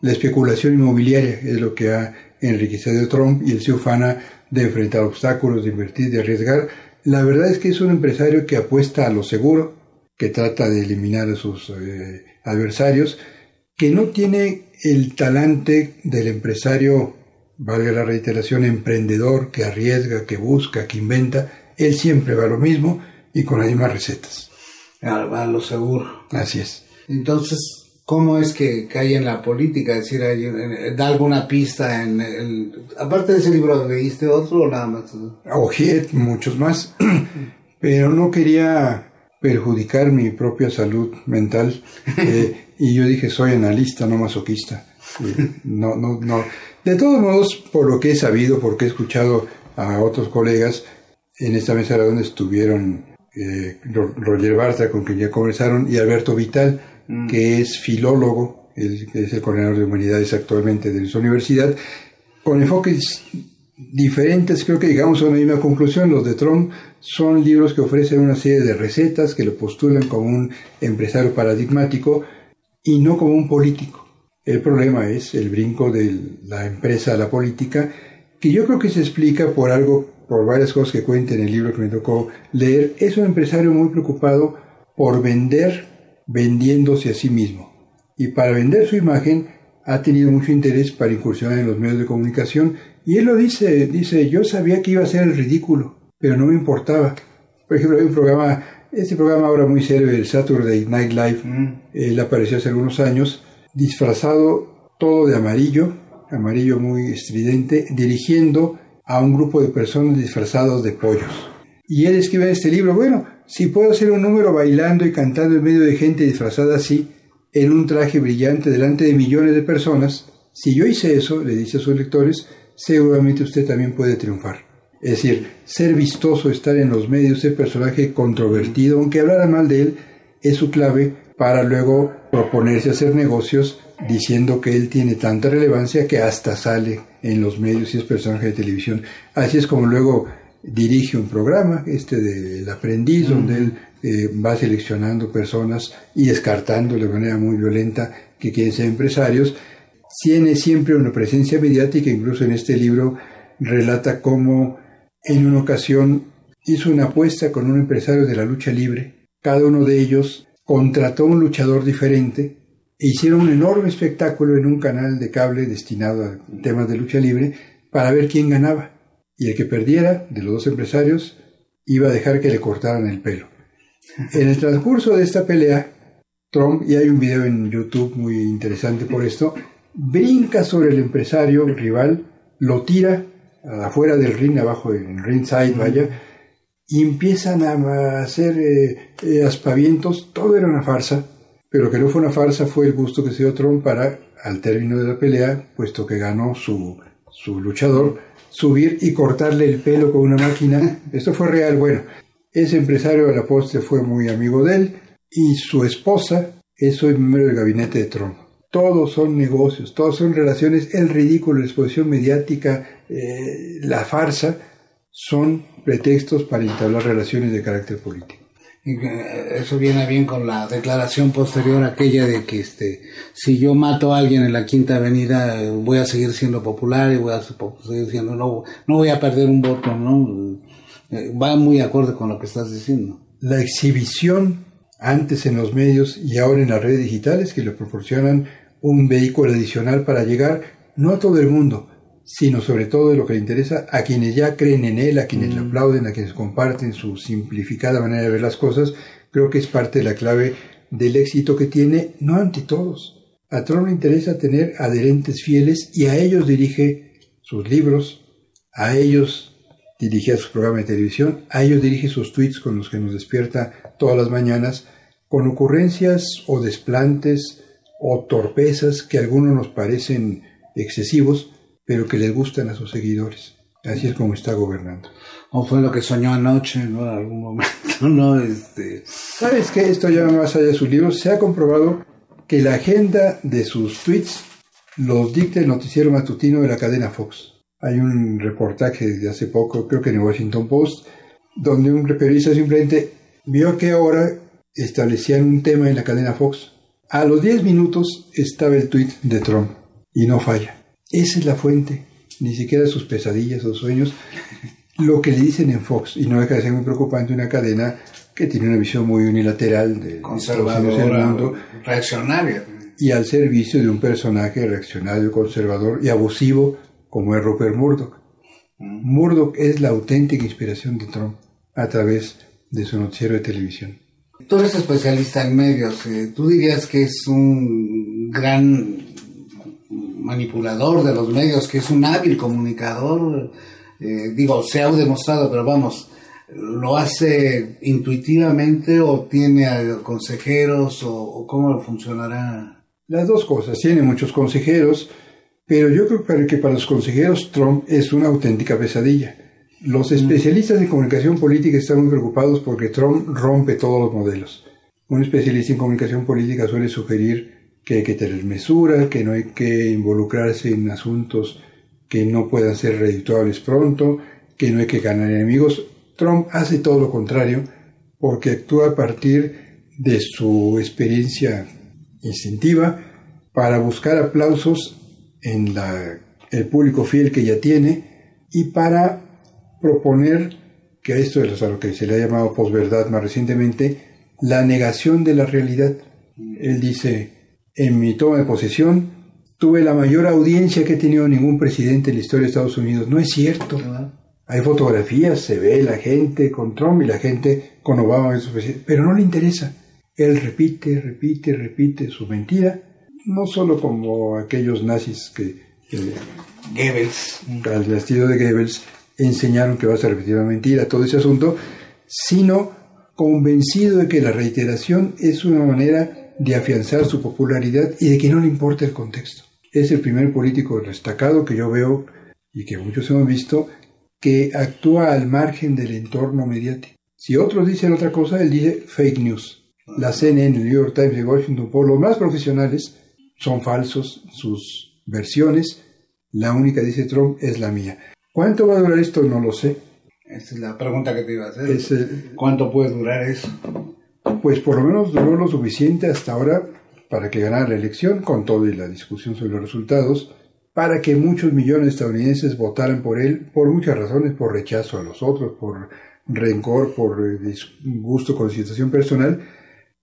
La especulación inmobiliaria es lo que ha enriquecido a Trump y él se ufana de enfrentar obstáculos, de invertir, de arriesgar. La verdad es que es un empresario que apuesta a lo seguro, que trata de eliminar a sus eh, adversarios, que no tiene el talante del empresario, valga la reiteración, emprendedor, que arriesga, que busca, que inventa, él siempre va a lo mismo y con las mismas recetas. Va a lo seguro. Así es. Entonces, ¿cómo es que cae en la política? Es decir, eh, da alguna pista en el... Aparte de ese libro, ¿leíste otro o nada más? Ojeé muchos más, pero no quería perjudicar mi propia salud mental eh, y yo dije soy analista no masoquista no no no de todos modos por lo que he sabido porque he escuchado a otros colegas en esta mesa donde estuvieron eh, Roger Bartra con quien ya conversaron y Alberto Vital mm. que es filólogo que es el coordinador de humanidades actualmente de nuestra universidad con enfoques diferentes, creo que llegamos a una misma conclusión. Los de Trump son libros que ofrecen una serie de recetas que lo postulan como un empresario paradigmático y no como un político. El problema es el brinco de la empresa a la política, que yo creo que se explica por algo, por varias cosas que cuenta en el libro que me tocó leer. Es un empresario muy preocupado por vender vendiéndose a sí mismo. Y para vender su imagen ha tenido mucho interés para incursionar en los medios de comunicación y él lo dice, dice, yo sabía que iba a ser el ridículo, pero no me importaba. Por ejemplo, hay un programa este programa ahora muy serio, el Saturday Night Live, él apareció hace algunos años, disfrazado todo de amarillo, amarillo muy estridente, dirigiendo a un grupo de personas disfrazados de pollos. Y él escribe en este libro, bueno, si puedo hacer un número bailando y cantando en medio de gente disfrazada así, en un traje brillante delante de millones de personas, si yo hice eso, le dice a sus lectores, seguramente usted también puede triunfar. Es decir, ser vistoso, estar en los medios, ser personaje controvertido, aunque hablara mal de él, es su clave para luego proponerse hacer negocios diciendo que él tiene tanta relevancia que hasta sale en los medios y es personaje de televisión. Así es como luego dirige un programa, este del aprendiz, donde él eh, va seleccionando personas y descartando de manera muy violenta que quieren ser empresarios. Tiene siempre una presencia mediática, incluso en este libro relata cómo en una ocasión hizo una apuesta con un empresario de la lucha libre. Cada uno de ellos contrató un luchador diferente e hicieron un enorme espectáculo en un canal de cable destinado a temas de lucha libre para ver quién ganaba. Y el que perdiera de los dos empresarios iba a dejar que le cortaran el pelo. En el transcurso de esta pelea, Trump, y hay un video en YouTube muy interesante por esto, brinca sobre el empresario rival, lo tira afuera del ring, abajo en ringside, vaya, empiezan a hacer eh, eh, aspavientos. Todo era una farsa, pero que no fue una farsa fue el gusto que se dio Trump para, al término de la pelea, puesto que ganó su, su luchador, subir y cortarle el pelo con una máquina. Esto fue real. Bueno, ese empresario de la poste fue muy amigo de él y su esposa es hoy miembro del gabinete de Trump. Todos son negocios, todos son relaciones. El ridículo, la exposición mediática, eh, la farsa, son pretextos para entablar relaciones de carácter político. Eso viene bien con la declaración posterior aquella de que este si yo mato a alguien en la Quinta Avenida voy a seguir siendo popular y voy a seguir siendo no no voy a perder un voto, ¿no? Eh, va muy acorde con lo que estás diciendo. La exhibición antes en los medios y ahora en las redes digitales que le proporcionan un vehículo adicional para llegar no a todo el mundo, sino sobre todo de lo que le interesa a quienes ya creen en él, a quienes le mm. aplauden, a quienes comparten su simplificada manera de ver las cosas, creo que es parte de la clave del éxito que tiene, no ante todos. A Trump le interesa tener adherentes fieles y a ellos dirige sus libros, a ellos dirige su programa de televisión, a ellos dirige sus tweets con los que nos despierta todas las mañanas, con ocurrencias o desplantes o torpezas que a algunos nos parecen excesivos, pero que les gustan a sus seguidores. Así es como está gobernando. O fue lo que soñó anoche, ¿no? En algún momento, ¿no? Este... ¿Sabes qué? Esto ya más allá de sus libros. Se ha comprobado que la agenda de sus tweets los dicta el noticiero matutino de la cadena Fox. Hay un reportaje de hace poco, creo que en el Washington Post, donde un periodista simplemente vio que ahora establecían un tema en la cadena Fox. A los 10 minutos estaba el tweet de Trump y no falla. Esa es la fuente, ni siquiera sus pesadillas o sueños, lo que le dicen en Fox, y no deja de ser muy preocupante una cadena que tiene una visión muy unilateral de conservadora, mundo, reaccionaria y al servicio de un personaje reaccionario, conservador y abusivo como es Rupert Murdoch. Mm. Murdoch es la auténtica inspiración de Trump a través de su noticiero de televisión. Tú eres especialista en medios, eh, tú dirías que es un gran manipulador de los medios, que es un hábil comunicador, eh, digo, se ha demostrado, pero vamos, ¿lo hace intuitivamente o tiene consejeros o, cómo funcionará? Las dos cosas, tiene muchos consejeros, pero yo creo que para los consejeros Trump es una auténtica pesadilla. Los mm. especialistas en comunicación política están muy preocupados porque Trump rompe todos los modelos. Un especialista en comunicación política suele sugerir que hay que tener mesura, que no hay que involucrarse en asuntos que no puedan ser redituables pronto, que no hay que ganar enemigos. Trump hace todo lo contrario porque actúa a partir de su experiencia instintiva para buscar aplausos en el público fiel que ya tiene y para proponer, que esto es a lo que se le ha llamado posverdad más recientemente, la negación de la realidad. Él dice, en mi toma de posesión, tuve la mayor audiencia que ha tenido ningún presidente en la historia de Estados Unidos. No es cierto. Hay fotografías, se ve la gente con Trump y la gente con Obama, pero no le interesa. Él repite, repite, repite su mentira, no solo como aquellos nazis que, Goebbels, al estilo de Goebbels, enseñaron que vas a repetir una mentira, todo ese asunto, sino convencido de que la reiteración es una manera de afianzar su popularidad y de que no le importa el contexto. Es el primer político destacado que yo veo y que muchos hemos visto que actúa al margen del entorno mediático. Si otros dicen otra cosa, él dice fake news. La CNN, el New York Times y Washington Post, los más profesionales, son falsos sus versiones. La única, dice Trump, es la mía. ¿Cuánto va a durar esto? No lo sé. Esa es la pregunta que te iba a hacer. ¿Cuánto puede durar eso? Pues por lo menos duró lo suficiente hasta ahora para que ganara la elección, con todo y la discusión sobre los resultados, para que muchos millones de estadounidenses votaran por él por muchas razones, por rechazo a los otros, por rencor, por eh, disgusto con situación personal,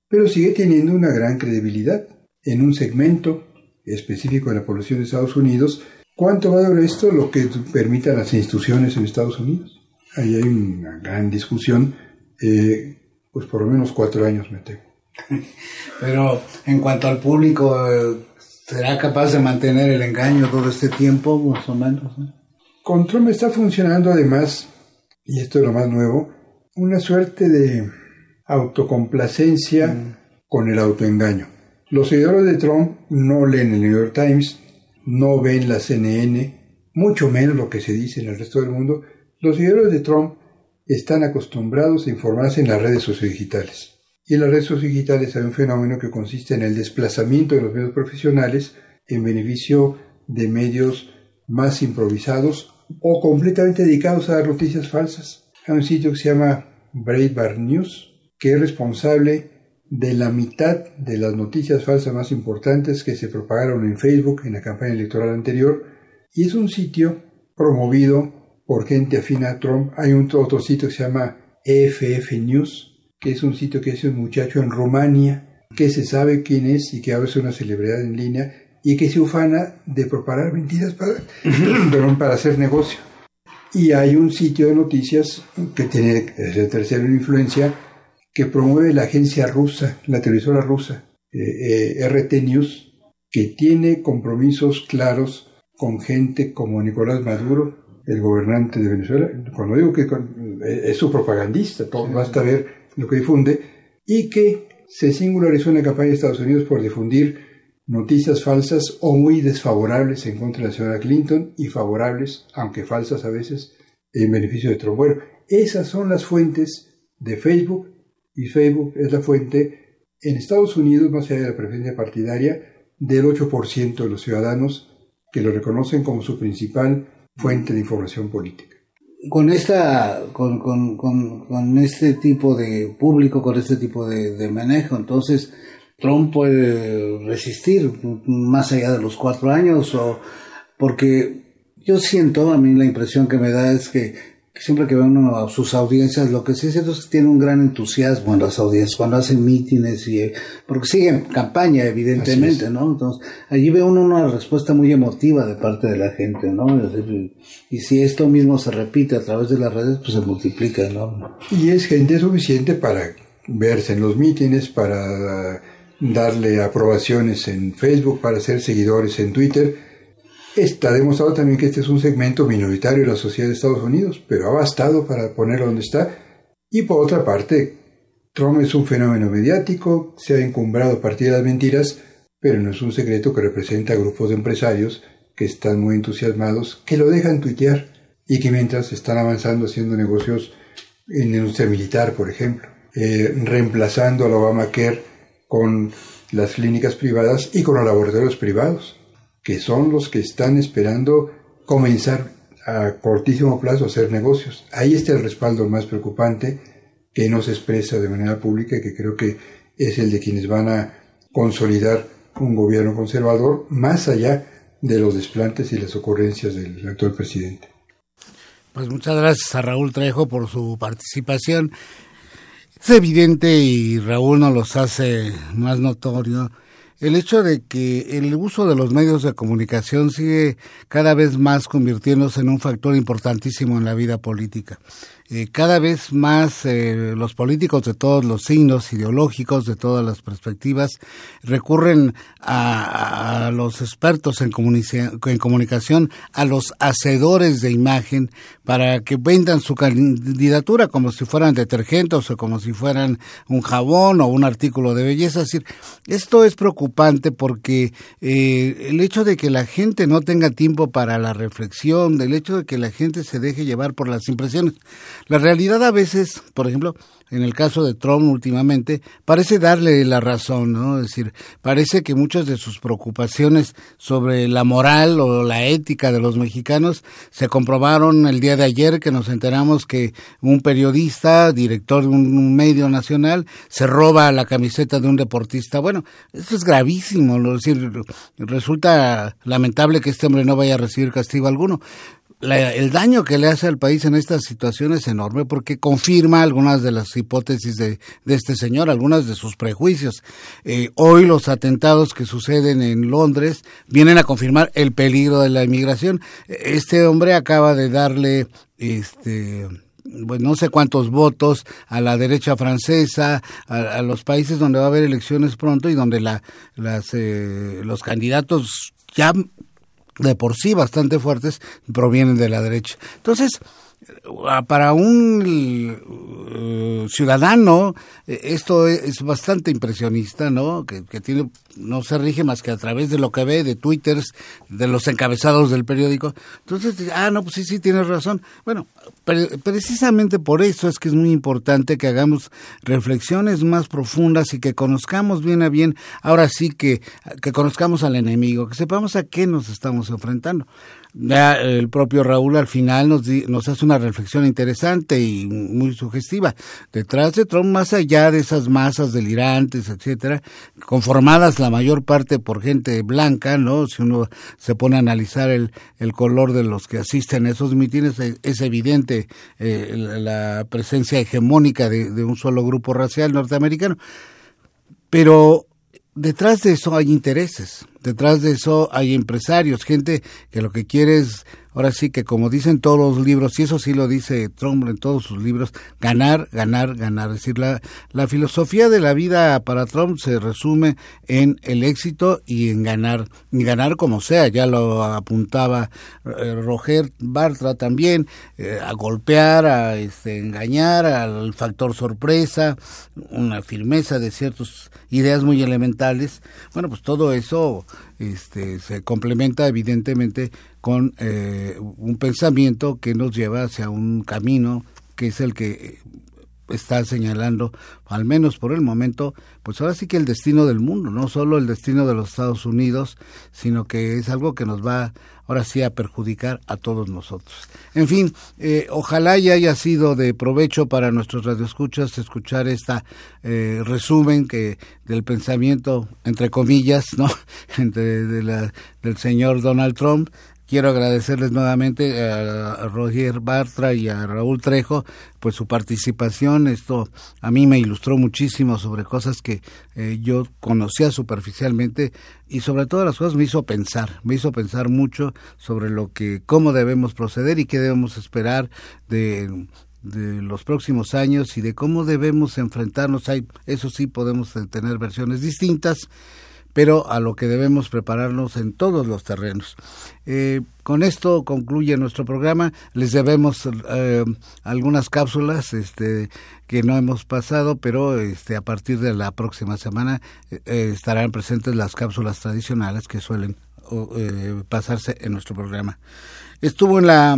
pero sigue teniendo una gran credibilidad en un segmento específico de la población de Estados Unidos. ¿Cuánto va a durar esto? Lo que permitan las instituciones en Estados Unidos. Ahí hay una gran discusión, eh, pues por lo menos cuatro años me temo. Pero en cuanto al público, eh, ¿será capaz de mantener el engaño todo este tiempo, más o menos? Con Trump está funcionando además, y esto es lo más nuevo, una suerte de autocomplacencia mm. con el autoengaño. Los seguidores de Trump no leen el New York Times, no ven la CNN, mucho menos lo que se dice en el resto del mundo. Los seguidores de Trump están acostumbrados a informarse en las redes sociodigitales. Y en las redes sociodigitales hay un fenómeno que consiste en el desplazamiento de los medios profesionales en beneficio de medios más improvisados o completamente dedicados a dar noticias falsas. Hay un sitio que se llama Breitbart News, que es responsable de la mitad de las noticias falsas más importantes que se propagaron en Facebook en la campaña electoral anterior, y es un sitio promovido por gente afina a Trump. Hay un otro sitio que se llama EFF News, que es un sitio que hace un muchacho en Rumania, que se sabe quién es y que ahora es una celebridad en línea y que se ufana de propagar mentiras para, para hacer negocio. Y hay un sitio de noticias que tiene, el tercero en influencia, que promueve la agencia rusa, la televisora rusa, eh, eh, RT News, que tiene compromisos claros con gente como Nicolás Maduro, el gobernante de Venezuela. Cuando digo que eh, es su propagandista, todo, basta ver lo que difunde, y que se singularizó en la campaña de Estados Unidos por difundir noticias falsas o muy desfavorables en contra de la señora Clinton y favorables, aunque falsas a veces, en beneficio de Trump. Bueno, esas son las fuentes de Facebook y Facebook es la fuente en Estados Unidos, más allá de la preferencia partidaria, del 8% de los ciudadanos que lo reconocen como su principal fuente de información política. Con esta, con, con, con, este tipo de público, con este tipo de, de, manejo, entonces Trump puede resistir más allá de los cuatro años, o porque yo siento, a mí la impresión que me da es que siempre que ve uno a sus audiencias, lo que sí es cierto es que tiene un gran entusiasmo en las audiencias, cuando hacen mítines y, porque siguen campaña, evidentemente, ¿no? Entonces, allí ve uno una respuesta muy emotiva de parte de la gente, ¿no? Y si esto mismo se repite a través de las redes, pues se multiplica, ¿no? Y es gente suficiente para verse en los mítines, para darle aprobaciones en Facebook, para ser seguidores en Twitter, Está demostrado también que este es un segmento minoritario de la sociedad de Estados Unidos, pero ha bastado para ponerlo donde está. Y por otra parte, Trump es un fenómeno mediático, se ha encumbrado a partir de las mentiras, pero no es un secreto que representa a grupos de empresarios que están muy entusiasmados, que lo dejan tuitear y que mientras están avanzando haciendo negocios en la industria militar, por ejemplo, eh, reemplazando al Obamacare con las clínicas privadas y con los laboratorios privados que son los que están esperando comenzar a cortísimo plazo a hacer negocios. Ahí está el respaldo más preocupante que no se expresa de manera pública y que creo que es el de quienes van a consolidar un gobierno conservador más allá de los desplantes y las ocurrencias del actual presidente. Pues muchas gracias a Raúl Trejo por su participación. Es evidente y Raúl nos los hace más notorio el hecho de que el uso de los medios de comunicación sigue cada vez más convirtiéndose en un factor importantísimo en la vida política. eh, cada vez más eh, los políticos de todos los signos ideológicos, de todas las perspectivas, recurren a, los expertos en, en comunicación, a los hacedores de imagen, para que vendan su candidatura como si fueran detergentes o como si fueran un jabón o un artículo de belleza. Es decir, esto es preocupante porque eh, el hecho de que la gente no tenga tiempo para la reflexión, del hecho de que la gente se deje llevar por las impresiones, la realidad a veces, por ejemplo, en el caso de Trump últimamente, parece darle la razón, ¿no? Es decir, parece que muchas de sus preocupaciones sobre la moral o la ética de los mexicanos se comprobaron el día de ayer que nos enteramos que un periodista, director de un medio nacional, se roba la camiseta de un deportista. Bueno, eso es gravísimo, es decir, resulta lamentable que este hombre no vaya a recibir castigo alguno el daño que le hace al país en esta situación es enorme porque confirma algunas de las hipótesis de, este señor, algunas de sus prejuicios. Eh, hoy los atentados que suceden en Londres vienen a confirmar el peligro de la inmigración. Este hombre acaba de darle este pues no sé cuántos votos a la derecha francesa, a, los países donde va a haber elecciones pronto y donde la, eh, los candidatos ya de por sí bastante fuertes provienen de la derecha. Entonces, para un eh, ciudadano eh, esto es bastante impresionista, ¿no? Que, tiene no se rige más que a través de lo que ve de twitters, de los encabezados del periódico. Entonces, ah, no, pues sí, sí, tienes razón. Bueno, precisamente por eso es que es muy importante que hagamos reflexiones más profundas y que conozcamos bien a bien, ahora sí que, que conozcamos al enemigo, que sepamos a qué nos estamos enfrentando. Ya el propio Raúl al final nos, nos hace una reflexión interesante y muy sugestiva. Detrás de Trump, más allá de esas masas delirantes, etcétera, conformadas la mayor parte por gente blanca, ¿no? Si uno se pone a analizar el, el color de los que asisten a esos mítines, es, evidente eh, la presencia hegemónica de, de un solo grupo racial norteamericano. Pero detrás de eso hay intereses, detrás de eso hay empresarios, gente que lo que quiere es ahora sí que como dicen todos los libros, y eso sí lo dice Trump en todos sus libros, ganar, ganar, ganar. Es decir, la, filosofía de la vida para Trump se resume en el éxito y en ganar, y ganar como sea, ya lo apuntaba eh, Roger Bartra también, eh, a golpear, a este, engañar, al factor sorpresa, una firmeza de ciertas ideas muy elementales. Bueno, pues todo eso este, se complementa evidentemente con eh, un pensamiento que nos lleva hacia un camino que es el que está señalando, al menos por el momento, pues ahora sí que el destino del mundo, no solo el destino de los Estados Unidos, sino que es algo que nos va ahora sí a perjudicar a todos nosotros. En fin, eh, ojalá ya haya sido de provecho para nuestros radioescuchas escuchar esta eh, resumen que del pensamiento entre comillas, ¿no? entre de la, del señor Donald Trump quiero agradecerles nuevamente a, Roger Bartra y a Raúl Trejo pues su participación esto a mí me ilustró muchísimo sobre cosas que eh, yo conocía superficialmente y sobre todas las cosas me hizo pensar me hizo pensar mucho sobre lo que cómo debemos proceder y qué debemos esperar de de los próximos años y de cómo debemos enfrentarnos. Hay, eso sí, podemos tener versiones distintas, pero a lo que debemos prepararnos en todos los terrenos. Eh, con esto concluye nuestro programa. Les debemos eh, algunas cápsulas este, que no hemos pasado, pero este, a partir de la próxima semana eh, estarán presentes las cápsulas tradicionales que suelen pasarse en nuestro programa. Estuvo en la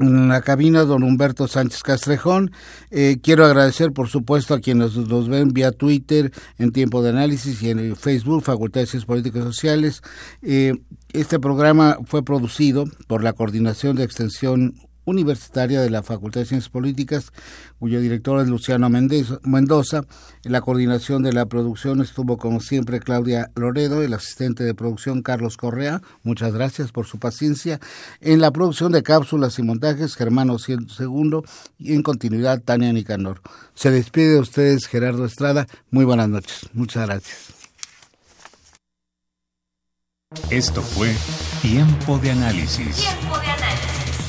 en la cabina don Humberto Sánchez Castrejón. Eh, quiero agradecer, por supuesto, a quienes nos ven vía Twitter en tiempo de análisis y en Facebook, Facultad de Ciencias Políticas y Sociales. Eh, este programa fue producido por la Coordinación de Extensión universitaria de la Facultad de Ciencias Políticas, cuyo director es Luciano Mendoza. En la coordinación de la producción estuvo, como siempre, Claudia Loredo, el asistente de producción Carlos Correa. Muchas gracias por su paciencia. En la producción de cápsulas y montajes, Germano Segundo, y en continuidad, Tania Nicanor. Se despide de ustedes Gerardo Estrada. Muy buenas noches. Muchas gracias. Esto fue Tiempo de Análisis. Tiempo de Análisis